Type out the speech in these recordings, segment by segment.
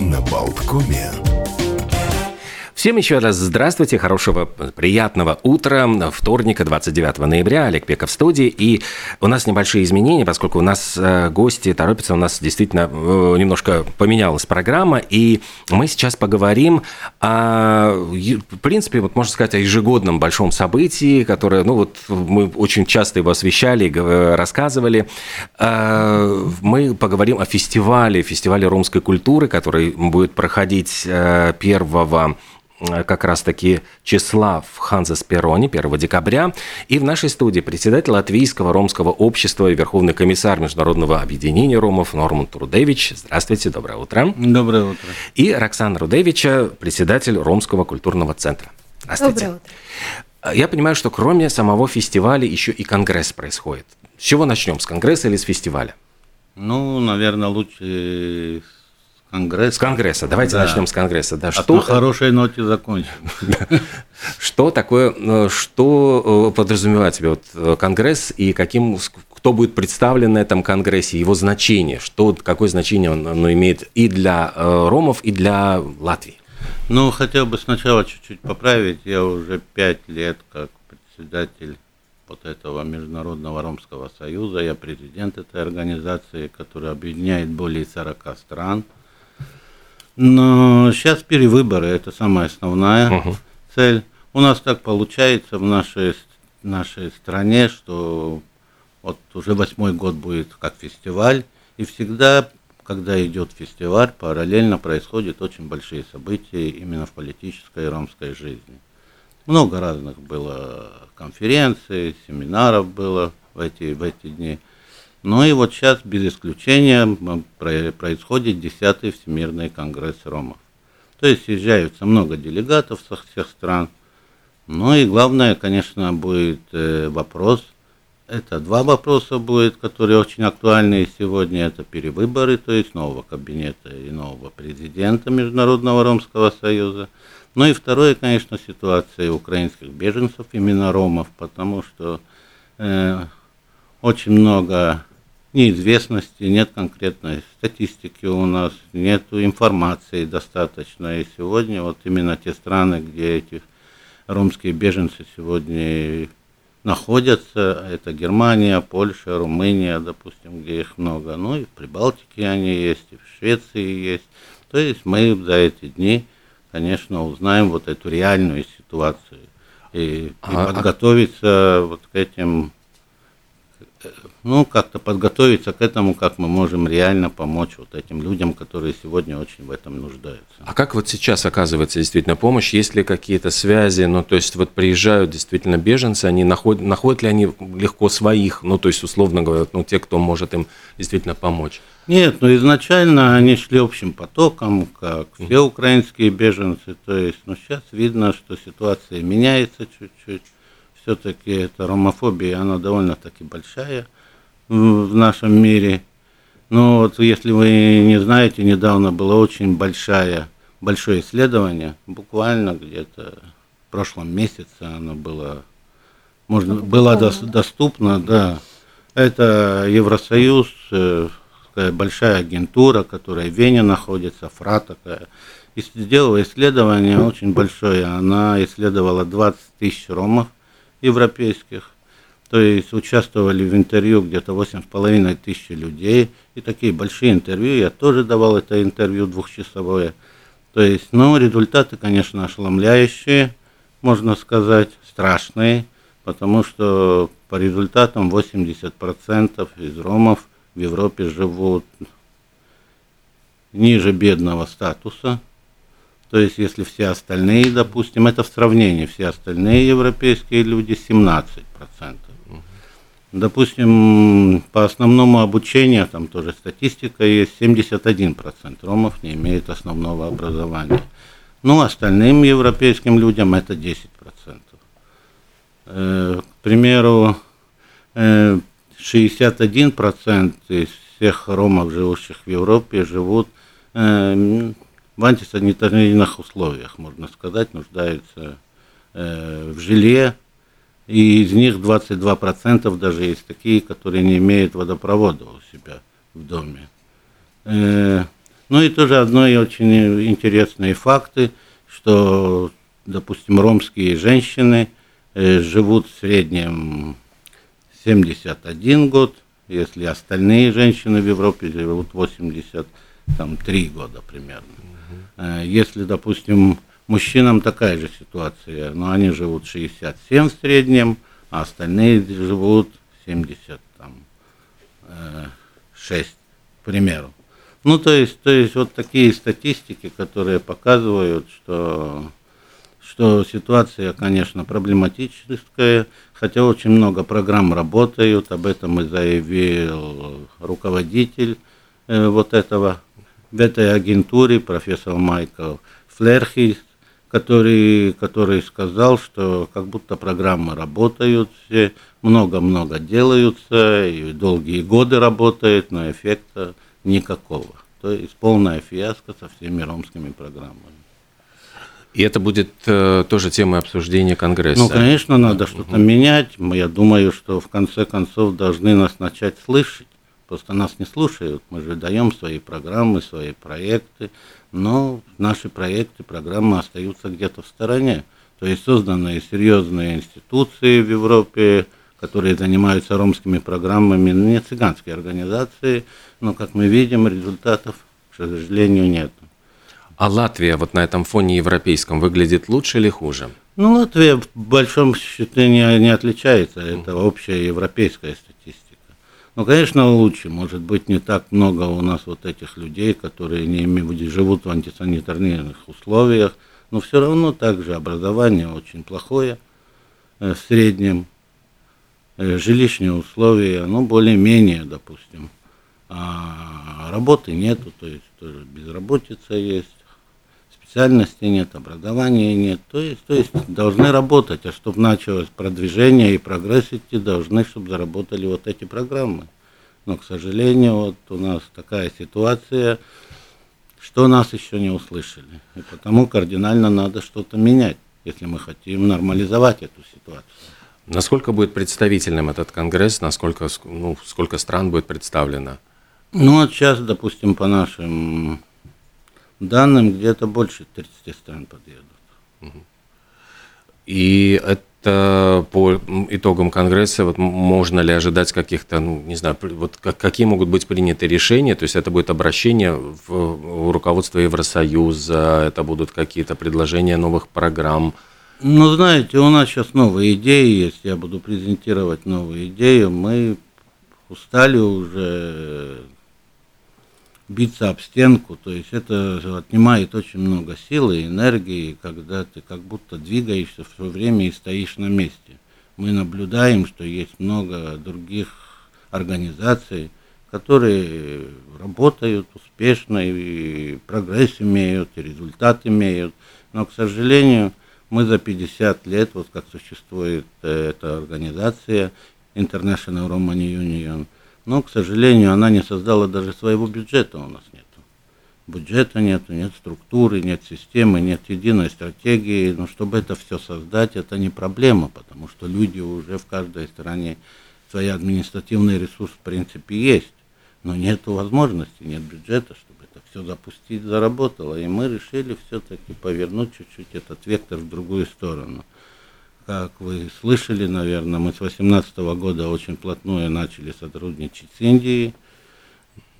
на Болткоме. Всем еще раз здравствуйте, хорошего, приятного утра. Вторника, 29 ноября, Олег Пеков в студии. И у нас небольшие изменения, поскольку у нас э, гости торопятся, у нас действительно э, немножко поменялась программа. И мы сейчас поговорим о, в принципе, вот можно сказать, о ежегодном большом событии, которое, ну вот мы очень часто его освещали, рассказывали. Э, мы поговорим о фестивале, фестивале ромской культуры, который будет проходить 1 Э, как раз-таки числа в Ханзас-Перроне 1 декабря. И в нашей студии председатель Латвийского ромского общества и верховный комиссар Международного объединения ромов Норман Трудевич. Здравствуйте, доброе утро. Доброе утро. И Роксана Рудевича, председатель Ромского культурного центра. Здравствуйте. Доброе утро. Я понимаю, что кроме самого фестиваля еще и конгресс происходит. С чего начнем? С конгресса или с фестиваля? Ну, наверное, лучше Конгресс. С Конгресса. Давайте да. начнем с Конгресса. Да, а что на хорошей ноте закончим. Что такое, э, что э, подразумевает себе вот э, Конгресс и каким, кто будет представлен на этом Конгрессе, его значение, что, какое значение он, имеет и для ромов, и для Латвии? Ну, хотел бы сначала чуть-чуть поправить. Я уже пять лет как председатель вот этого Международного Ромского Союза. Я президент этой организации, которая объединяет более 40 стран – но сейчас перевыборы, это самая основная угу. цель. У нас так получается в нашей, нашей стране, что вот уже восьмой год будет как фестиваль, и всегда, когда идет фестиваль, параллельно происходят очень большие события именно в политической и ромской жизни. Много разных было конференций, семинаров было в эти, в эти дни. Ну и вот сейчас, без исключения, происходит 10-й Всемирный конгресс ромов. То есть съезжаются много делегатов со всех стран. Ну и главное, конечно, будет э, вопрос, это два вопроса будет, которые очень актуальны сегодня. Это перевыборы, то есть нового кабинета и нового президента Международного Ромского Союза. Ну и второе, конечно, ситуация украинских беженцев, именно ромов, потому что э, очень много неизвестности, нет конкретной статистики у нас, нет информации достаточно. И сегодня вот именно те страны, где эти ромские беженцы сегодня находятся, это Германия, Польша, Румыния, допустим, где их много, ну и в Прибалтике они есть, и в Швеции есть. То есть мы за эти дни, конечно, узнаем вот эту реальную ситуацию и, и а, а подготовиться вот к этим ну, как-то подготовиться к этому, как мы можем реально помочь вот этим людям, которые сегодня очень в этом нуждаются. А как вот сейчас оказывается действительно помощь? Есть ли какие-то связи? Ну, то есть вот приезжают действительно беженцы, они находят, находят ли они легко своих, ну, то есть условно говоря, ну, те, кто может им действительно помочь? Нет, ну, изначально они шли общим потоком, как все украинские беженцы, то есть, ну, сейчас видно, что ситуация меняется чуть-чуть все-таки эта ромофобия, она довольно-таки большая в нашем мире. Но вот если вы не знаете, недавно было очень большое, большое исследование, буквально где-то в прошлом месяце оно было, можно, было доступно, да. Это Евросоюз, э, большая агентура, которая в Вене находится, ФРА такая, и сделала исследование очень большое. Она исследовала 20 тысяч ромов, европейских. То есть участвовали в интервью где-то 8,5 тысяч людей. И такие большие интервью. Я тоже давал это интервью двухчасовое. То есть, ну, результаты, конечно, ошеломляющие, можно сказать, страшные, потому что по результатам 80% из ромов в Европе живут ниже бедного статуса, то есть, если все остальные, допустим, это в сравнении, все остальные европейские люди 17%. Допустим, по основному обучению, там тоже статистика есть, 71% ромов не имеет основного образования. Ну, остальным европейским людям это 10%. Э, к примеру, э, 61% из всех ромов, живущих в Европе, живут э, в антисанитарных условиях, можно сказать, нуждаются э, в жилье, и из них 22% даже есть такие, которые не имеют водопровода у себя в доме. Э, Ну и тоже одно и очень интересные факты, что, допустим, ромские женщины э, живут в среднем 71 год, если остальные женщины в Европе живут 83 года примерно. Угу. Если, допустим, мужчинам такая же ситуация, но они живут 67 в среднем, а остальные живут 76, э, к примеру. Ну, то есть, то есть вот такие статистики, которые показывают, что, что ситуация, конечно, проблематическая, хотя очень много программ работают, об этом и заявил руководитель э, вот этого, в этой агентуре, профессор Майкл Флерхис, который, который сказал, что как будто программы работают, все много-много делаются, и долгие годы работают, но эффекта никакого. То есть полная фиаско со всеми ромскими программами. И это будет э, тоже темой обсуждения Конгресса. Ну, конечно, надо что-то угу. менять. Я думаю, что в конце концов должны нас начать слышать. Просто нас не слушают. Мы же даем свои программы, свои проекты, но наши проекты, программы остаются где-то в стороне. То есть созданы серьезные институции в Европе, которые занимаются ромскими программами, не цыганские организации, но, как мы видим, результатов, к сожалению, нет. А Латвия вот на этом фоне европейском выглядит лучше или хуже? Ну, Латвия в большом счету не, не отличается, это общая европейская. Ну, конечно, лучше, может быть, не так много у нас вот этих людей, которые не имеют, живут в антисанитарных условиях, но все равно также образование очень плохое э, в среднем, Э, жилищные условия, ну, более-менее, допустим. А работы нету, то есть тоже безработица есть, специальности нет, образования нет. То есть, то есть должны работать, а чтобы началось продвижение и прогресс идти, должны, чтобы заработали вот эти программы. Но, к сожалению, вот у нас такая ситуация, что нас еще не услышали. И потому кардинально надо что-то менять, если мы хотим нормализовать эту ситуацию. Насколько будет представительным этот конгресс, насколько ну, сколько стран будет представлено? Ну, вот сейчас, допустим, по нашим данным, где-то больше 30 стран подъедут. И это по итогам Конгресса, вот можно ли ожидать каких-то, ну, не знаю, вот какие могут быть приняты решения? То есть это будет обращение в, в руководство Евросоюза, это будут какие-то предложения новых программ – ну, знаете, у нас сейчас новые идеи есть, я буду презентировать новые идеи. Мы устали уже биться об стенку, то есть это отнимает очень много силы и энергии, когда ты как будто двигаешься все время и стоишь на месте. Мы наблюдаем, что есть много других организаций, которые работают успешно и прогресс имеют, и результат имеют, но, к сожалению, мы за 50 лет, вот как существует э, эта организация International Roman Union, но, к сожалению, она не создала даже своего бюджета у нас нет. Бюджета нет, нет структуры, нет системы, нет единой стратегии. Но чтобы это все создать, это не проблема, потому что люди уже в каждой стране свои административный ресурс в принципе есть. Но нет возможности, нет бюджета, все запустить, заработало. И мы решили все-таки повернуть чуть-чуть этот вектор в другую сторону. Как вы слышали, наверное, мы с 2018 года очень плотную начали сотрудничать с Индией.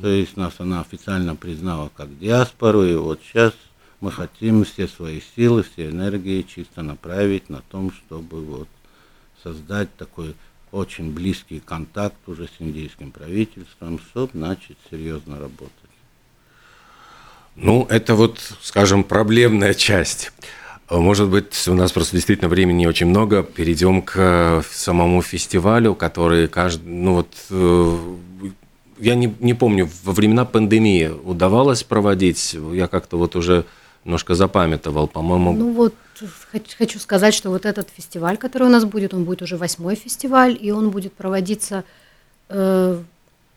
То есть нас она официально признала как диаспору, и вот сейчас мы хотим все свои силы, все энергии чисто направить на том, чтобы вот создать такой очень близкий контакт уже с индийским правительством, чтобы начать серьезно работать. Ну, это вот, скажем, проблемная часть. Может быть, у нас просто действительно времени очень много. Перейдем к э, самому фестивалю, который каждый, ну вот, э, я не, не помню, во времена пандемии удавалось проводить. Я как-то вот уже немножко запамятовал, по-моему. Ну вот, хочу сказать, что вот этот фестиваль, который у нас будет, он будет уже восьмой фестиваль, и он будет проводиться э,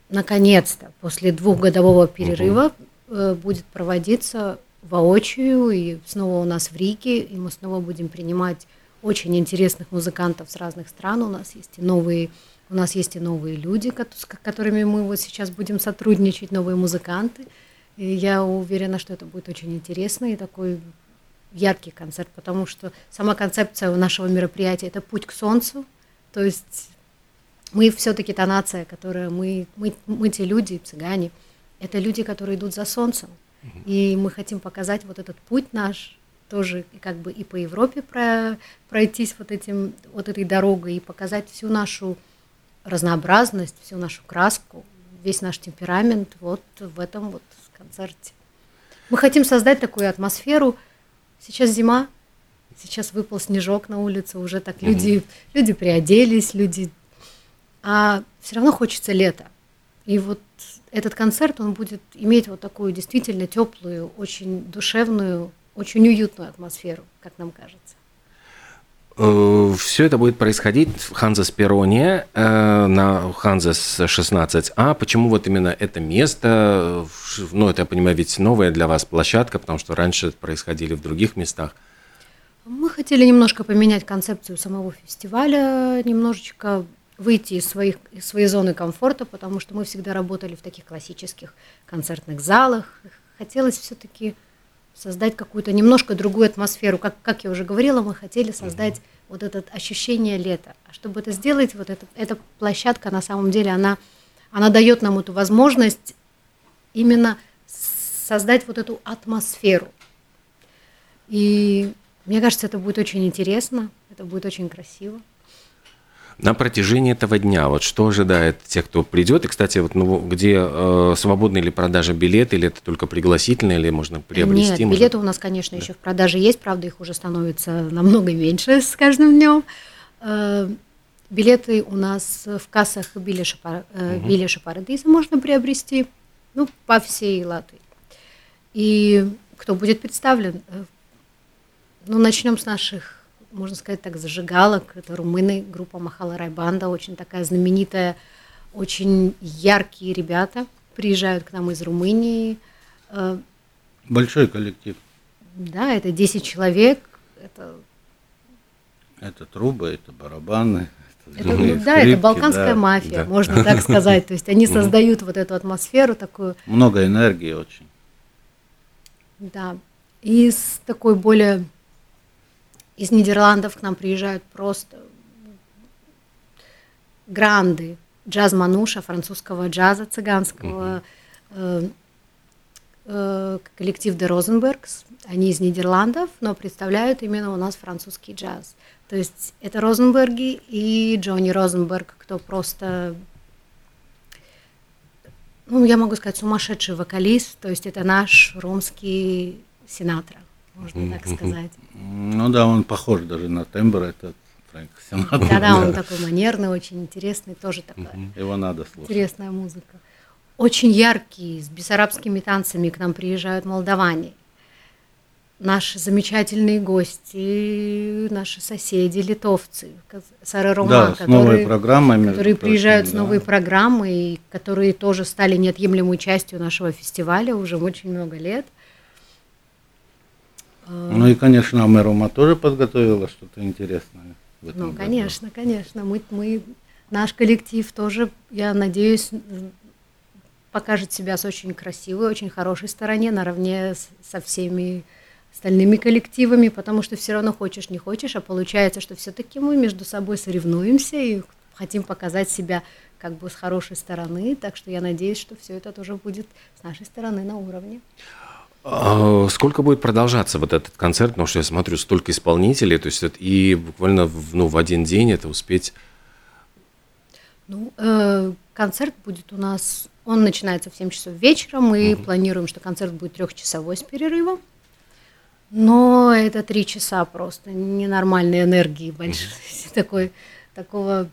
наконец-то после двухгодового перерыва. Угу Э, будет проводиться воочию, и снова у нас в Риге, и мы снова будем принимать очень интересных музыкантов с разных стран. У нас есть и новые, у нас есть и новые люди, с которыми мы вот сейчас будем сотрудничать, новые музыканты. И я уверена, что это будет очень интересно и такой яркий концерт, потому что сама концепция нашего мероприятия – это путь к солнцу, то есть мы все-таки та нация, которая, мы, мы, мы те люди, цыгане, это люди, которые идут за солнцем, и мы хотим показать вот этот путь наш, тоже как бы и по Европе про, пройтись вот, этим, вот этой дорогой и показать всю нашу разнообразность, всю нашу краску, весь наш темперамент вот в этом вот концерте. Мы хотим создать такую атмосферу. Сейчас зима, сейчас выпал снежок на улице, уже так люди, люди приоделись, люди, а все равно хочется лета. И вот этот концерт, он будет иметь вот такую действительно теплую, очень душевную, очень уютную атмосферу, как нам кажется. Э, Все это будет происходить в Ханзас Пероне э, на Ханзас 16А. Почему вот именно это место? Ну, это, я понимаю, ведь новая для вас площадка, потому что раньше происходили в других местах. Мы хотели немножко поменять концепцию самого фестиваля, немножечко выйти из, своих, из своей зоны комфорта, потому что мы всегда работали в таких классических концертных залах. Хотелось все-таки создать какую-то немножко другую атмосферу. Как, как я уже говорила, мы хотели создать mm-hmm. вот это ощущение лета. А чтобы это сделать, вот это, эта площадка на самом деле, она, она дает нам эту возможность именно создать вот эту атмосферу. И мне кажется, это будет очень интересно, это будет очень красиво на протяжении этого дня? Вот что ожидает тех, кто придет? И, кстати, вот ну, где э, свободны ли продажа билеты, или это только пригласительные, или можно приобрести? Нет, можно... билеты у нас, конечно, да. еще в продаже есть, правда, их уже становится намного меньше с каждым днем. Э, билеты у нас в кассах Билеша, э, угу. Парадиза можно приобрести, ну, по всей Латвии. И кто будет представлен? Э, ну, начнем с наших можно сказать так, зажигалок. Это румыны, группа Махала Райбанда, очень такая знаменитая, очень яркие ребята. Приезжают к нам из Румынии. Э, Большой коллектив. Да, это 10 человек. Это, это трубы, это барабаны. Это, ну, да, скрипки, это балканская да, мафия, да. можно так сказать. То есть они создают вот эту атмосферу такую. Много энергии очень. Да. И с такой более из Нидерландов к нам приезжают просто гранды, джаз Мануша, французского джаза цыганского, э, коллектив Де Розенбергс, они из Нидерландов, но представляют именно у нас французский джаз. То есть это Розенберги и Джонни Розенберг, кто просто, ну, я могу сказать, сумасшедший вокалист, то есть это наш румский Синатра можно так сказать. Ну да, он похож даже на тембр этот Фрэнк Синатра. Да-да, он такой манерный, очень интересный, тоже такая. Его надо слушать. Интересная музыка. Очень яркий, с бессарабскими танцами к нам приезжают молдаване. Наши замечательные гости, наши соседи, литовцы, Сара Рома, да, которые, программами, которые приезжают прочим, с новой да. программой, которые тоже стали неотъемлемой частью нашего фестиваля уже очень много лет – ну и, конечно, Амерума тоже подготовила что-то интересное. В этом ну, году. конечно, конечно. Мы, мы, наш коллектив тоже, я надеюсь, покажет себя с очень красивой, очень хорошей стороне, наравне с, со всеми остальными коллективами, потому что все равно хочешь, не хочешь, а получается, что все-таки мы между собой соревнуемся и хотим показать себя как бы с хорошей стороны, так что я надеюсь, что все это тоже будет с нашей стороны на уровне. А, сколько будет продолжаться вот этот концерт? Потому что я смотрю, столько исполнителей, то есть и буквально в, ну, в один день это успеть. Ну, э, концерт будет у нас, он начинается в 7 часов вечера, мы угу. планируем, что концерт будет трехчасовой с перерывом, но это три часа просто ненормальной энергии большой, такой, такого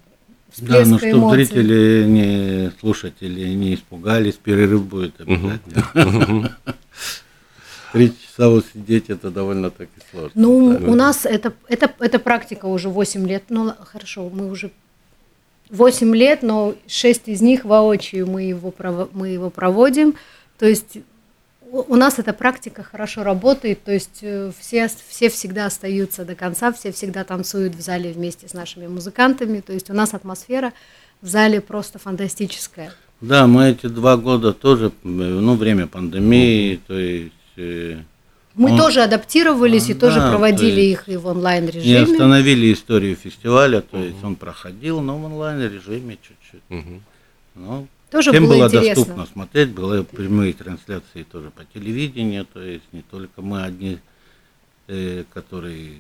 да, ну что эмоций. зрители, не слушатели не испугались, перерыв будет обязательно. Три часа вот сидеть, это довольно-таки сложно. Ну, да? у нас это, это, это практика уже 8 лет. Ну, хорошо, мы уже 8 лет, но 6 из них воочию мы его, мы его проводим. То есть у нас эта практика хорошо работает, то есть э, все, все всегда остаются до конца, все всегда танцуют в зале вместе с нашими музыкантами, то есть у нас атмосфера в зале просто фантастическая. Да, мы эти два года тоже, ну, время пандемии, то есть... Мы он, тоже адаптировались а, и да, тоже проводили их и в онлайн-режиме. Не остановили историю фестиваля, то есть он проходил, но в онлайн-режиме чуть-чуть. Угу. Ну, тоже всем было, было доступно смотреть, были прямые трансляции тоже по телевидению, то есть не только мы одни, э, которые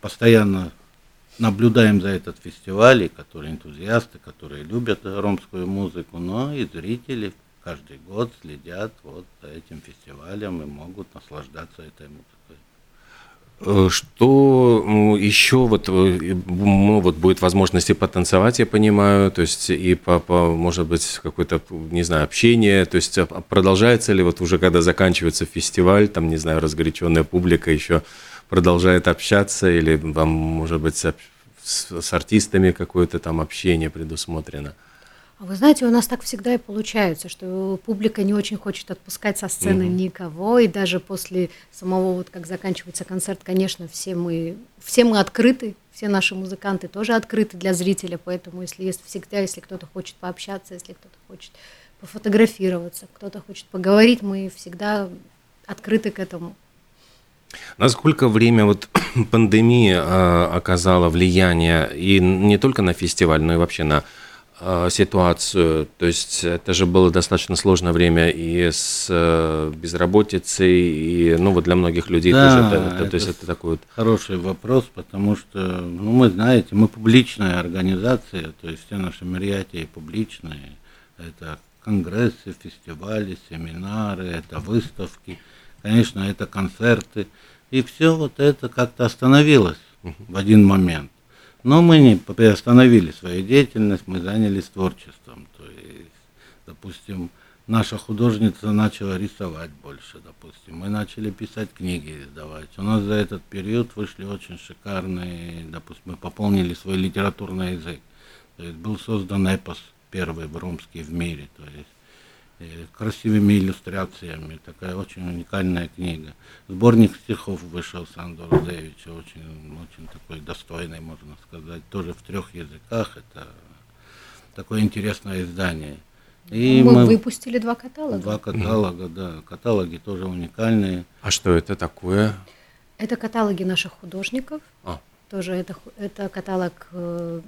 постоянно наблюдаем за этот фестиваль, и которые энтузиасты, которые любят ромскую музыку, но и зрители каждый год следят вот этим фестивалем и могут наслаждаться этой музыкой. Э, что еще вот, э, ну, вот будет возможности потанцевать, я понимаю, то есть и по, по может быть какое-то, не знаю, общение, то есть а, продолжается ли вот уже когда заканчивается фестиваль, там, не знаю, разгоряченная публика еще продолжает общаться или вам, может быть, с, с артистами какое-то там общение предусмотрено? А вы знаете, у нас так всегда и получается, что публика не очень хочет отпускать со сцены mm-hmm. никого, и даже после самого, вот как заканчивается концерт, конечно, все мы, все мы открыты, все наши музыканты тоже открыты для зрителя, поэтому если есть всегда, если кто-то хочет пообщаться, если кто-то хочет пофотографироваться, кто-то хочет поговорить, мы всегда открыты к этому. Насколько время вот пандемии э, оказало влияние и не только на фестиваль, но и вообще на ситуацию? То есть это же было достаточно сложное время и с э, безработицей, и ну вот для многих людей да, тоже. Это, это, то есть это такой вот... Хороший вопрос, потому что, ну мы знаете, мы публичная организация, то есть все наши мероприятия публичные. Это конгрессы, фестивали, семинары, это выставки – конечно, это концерты. И все вот это как-то остановилось в один момент. Но мы не приостановили свою деятельность, мы занялись творчеством. То есть, допустим, наша художница начала рисовать больше, допустим. Мы начали писать книги, издавать. У нас за этот период вышли очень шикарные, допустим, мы пополнили свой литературный язык. То есть был создан эпос первый в румский в мире. То есть красивыми иллюстрациями. Такая очень уникальная книга. Сборник стихов вышел Санду Рудевича, очень, очень такой достойный, можно сказать. Тоже в трех языках. Это такое интересное издание. И мы, мы выпустили два каталога. Два каталога, да. Каталоги тоже уникальные. А что это такое? Это каталоги наших художников. А. Тоже это, это каталог э,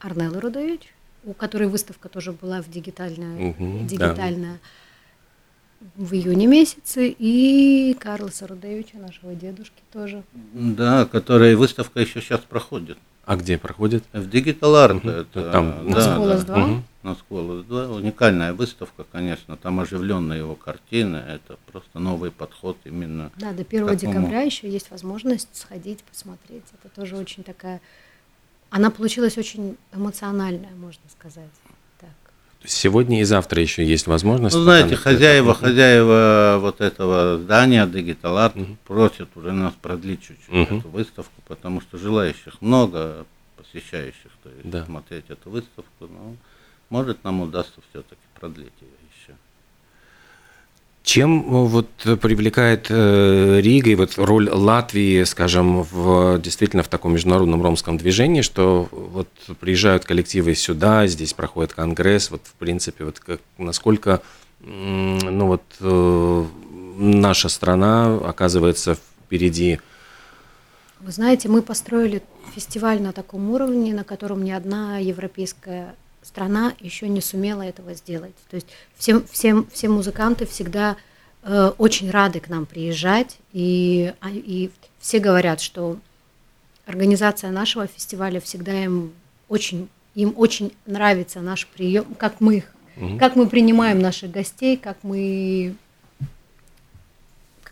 Арнеллы Рудович у которой выставка тоже была в дигитальная, угу, дигитальная да. в июне месяце, и Карлоса Рудевича, нашего дедушки тоже. Да, которая выставка еще сейчас проходит. А где проходит? В Digital Art. Угу. Это, там, на Сколос 2? Угу. На Сколос 2. Уникальная выставка, конечно. Там оживленные его картины. Это просто новый подход именно. Да, до 1 такому... декабря еще есть возможность сходить, посмотреть. Это тоже очень такая она получилась очень эмоциональная, можно сказать. Так. Сегодня и завтра еще есть возможность. Ну, знаете, хозяева, это... хозяева вот этого здания Digital Art угу. просят уже нас продлить чуть-чуть угу. эту выставку, потому что желающих много, посещающих, то есть да. смотреть эту выставку. Но может нам удастся все-таки продлить ее. Чем э, вот привлекает э, Рига и вот роль Латвии, скажем, в, действительно в таком международном ромском движении, что вот приезжают коллективы сюда, здесь проходит конгресс, вот в принципе, вот как, насколько ну вот э, наша страна оказывается впереди. Вы знаете, мы построили фестиваль на таком уровне, на котором ни одна европейская страна еще не сумела этого сделать. То есть все, все, все музыканты всегда э, очень рады к нам приезжать, и, а, и все говорят, что организация нашего фестиваля всегда им очень, им очень нравится наш прием, как мы их, угу. как мы принимаем наших гостей, как мы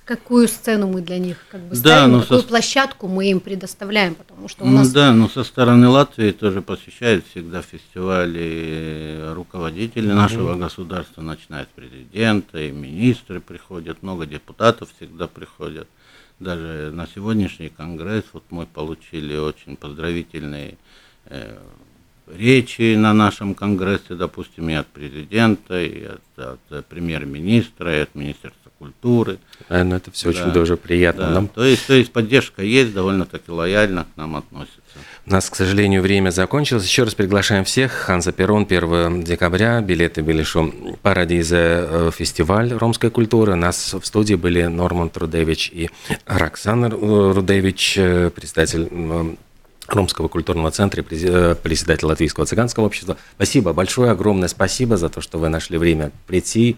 какую сцену мы для них как бы ставим, да, какую со... площадку мы им предоставляем, потому что у ну, нас... Да, но со стороны Латвии тоже посещают всегда фестивали руководители угу. нашего государства, начиная с президента, и министры приходят, много депутатов всегда приходят. Даже на сегодняшний конгресс вот мы получили очень поздравительные э, речи на нашем конгрессе, допустим, и от президента, и от, от премьер-министра, и от Министерства культуры ну, это все да. очень тоже приятно. Да. Нам... То, есть, то есть поддержка есть, довольно-таки лояльно к нам относится. У нас, к сожалению, время закончилось. Еще раз приглашаем всех. Ханза Перрон, 1 декабря. Билеты Белишу Парадизе э, фестиваль ромской культуры. У нас в студии были Норман Трудевич и Роксана Рудевич, э, председатель Ромского культурного центра, председатель Латвийского цыганского общества. Спасибо большое, огромное спасибо за то, что вы нашли время прийти.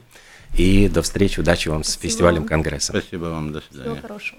И до встречи, удачи вам с фестивалем Конгресса. Спасибо вам, до свидания. Всего хорошего.